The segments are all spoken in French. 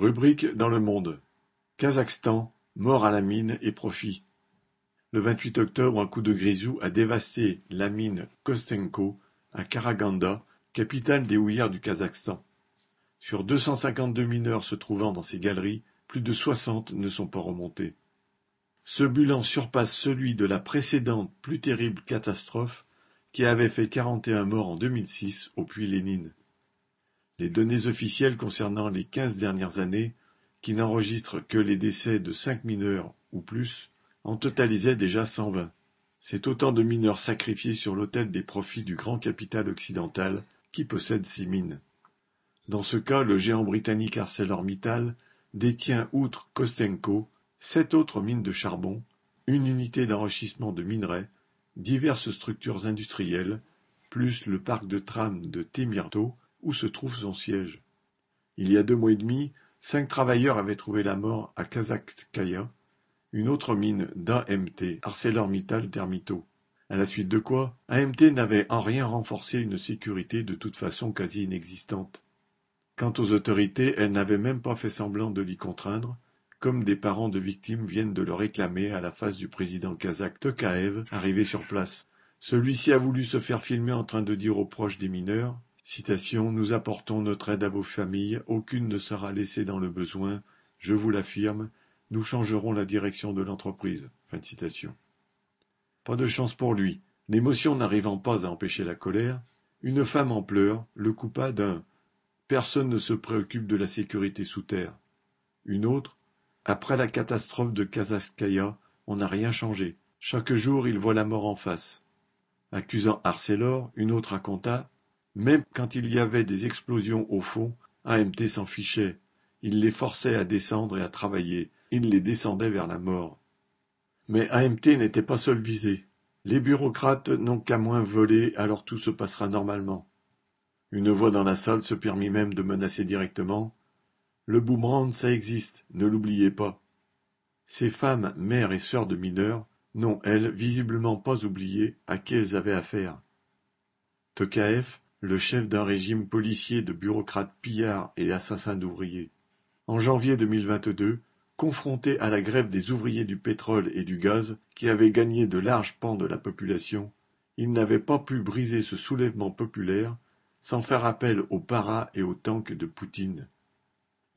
Rubrique dans Le Monde: Kazakhstan, mort à la mine et profit. Le vingt-huit octobre, un coup de grisou a dévasté la mine Kostenko à Karaganda, capitale des houillères du Kazakhstan. Sur deux cent cinquante-deux mineurs se trouvant dans ces galeries, plus de soixante ne sont pas remontés. Ce bilan surpasse celui de la précédente plus terrible catastrophe qui avait fait quarante et un morts en 2006 au puits Lénine. Les données officielles concernant les quinze dernières années, qui n'enregistrent que les décès de cinq mineurs ou plus, en totalisaient déjà cent vingt. C'est autant de mineurs sacrifiés sur l'autel des profits du grand capital occidental qui possède ces mines. Dans ce cas, le géant britannique ArcelorMittal détient, outre Kostenko, sept autres mines de charbon, une unité d'enrichissement de minerais, diverses structures industrielles, plus le parc de tram de Temirtau où se trouve son siège? Il y a deux mois et demi, cinq travailleurs avaient trouvé la mort à Kazaktkaya, une autre mine d'AMT, ArcelorMittal Termito. À la suite de quoi, AMT n'avait en rien renforcé une sécurité de toute façon quasi inexistante. Quant aux autorités, elles n'avaient même pas fait semblant de l'y contraindre, comme des parents de victimes viennent de le réclamer à la face du président kazakh Tokaev arrivé sur place. Celui-ci a voulu se faire filmer en train de dire aux proches des mineurs Nous apportons notre aide à vos familles, aucune ne sera laissée dans le besoin, je vous l'affirme, nous changerons la direction de l'entreprise. Pas de chance pour lui. L'émotion n'arrivant pas à empêcher la colère, une femme en pleurs le coupa d'un Personne ne se préoccupe de la sécurité sous terre. Une autre Après la catastrophe de Kazaskaya, on n'a rien changé. Chaque jour, il voit la mort en face. Accusant Arcelor, une autre raconta même quand il y avait des explosions au fond, AMT s'en fichait. Il les forçait à descendre et à travailler. Il les descendait vers la mort. Mais AMT n'était pas seul visé. Les bureaucrates n'ont qu'à moins voler, alors tout se passera normalement. Une voix dans la salle se permit même de menacer directement. Le boomerang, ça existe, ne l'oubliez pas. Ces femmes, mères et sœurs de mineurs, n'ont, elles, visiblement pas oublié à qui elles avaient affaire. Tokaev, le chef d'un régime policier de bureaucrates pillards et assassins d'ouvriers. En janvier 2022, confronté à la grève des ouvriers du pétrole et du gaz qui avait gagné de larges pans de la population, il n'avait pas pu briser ce soulèvement populaire sans faire appel aux paras et aux tanks de Poutine.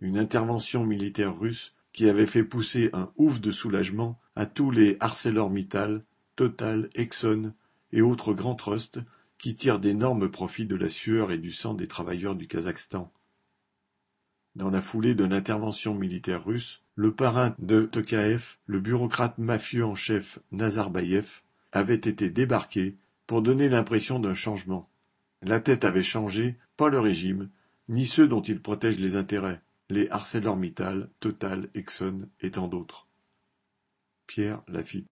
Une intervention militaire russe qui avait fait pousser un ouf de soulagement à tous les ArcelorMittal, Total, Exxon et autres grands trusts qui tirent d'énormes profits de la sueur et du sang des travailleurs du Kazakhstan. Dans la foulée de l'intervention militaire russe, le parrain de Tokaev, le bureaucrate mafieux en chef Nazarbayev, avait été débarqué pour donner l'impression d'un changement. La tête avait changé, pas le régime, ni ceux dont il protège les intérêts, les ArcelorMittal, Total, Exxon et tant d'autres. Pierre Lafitte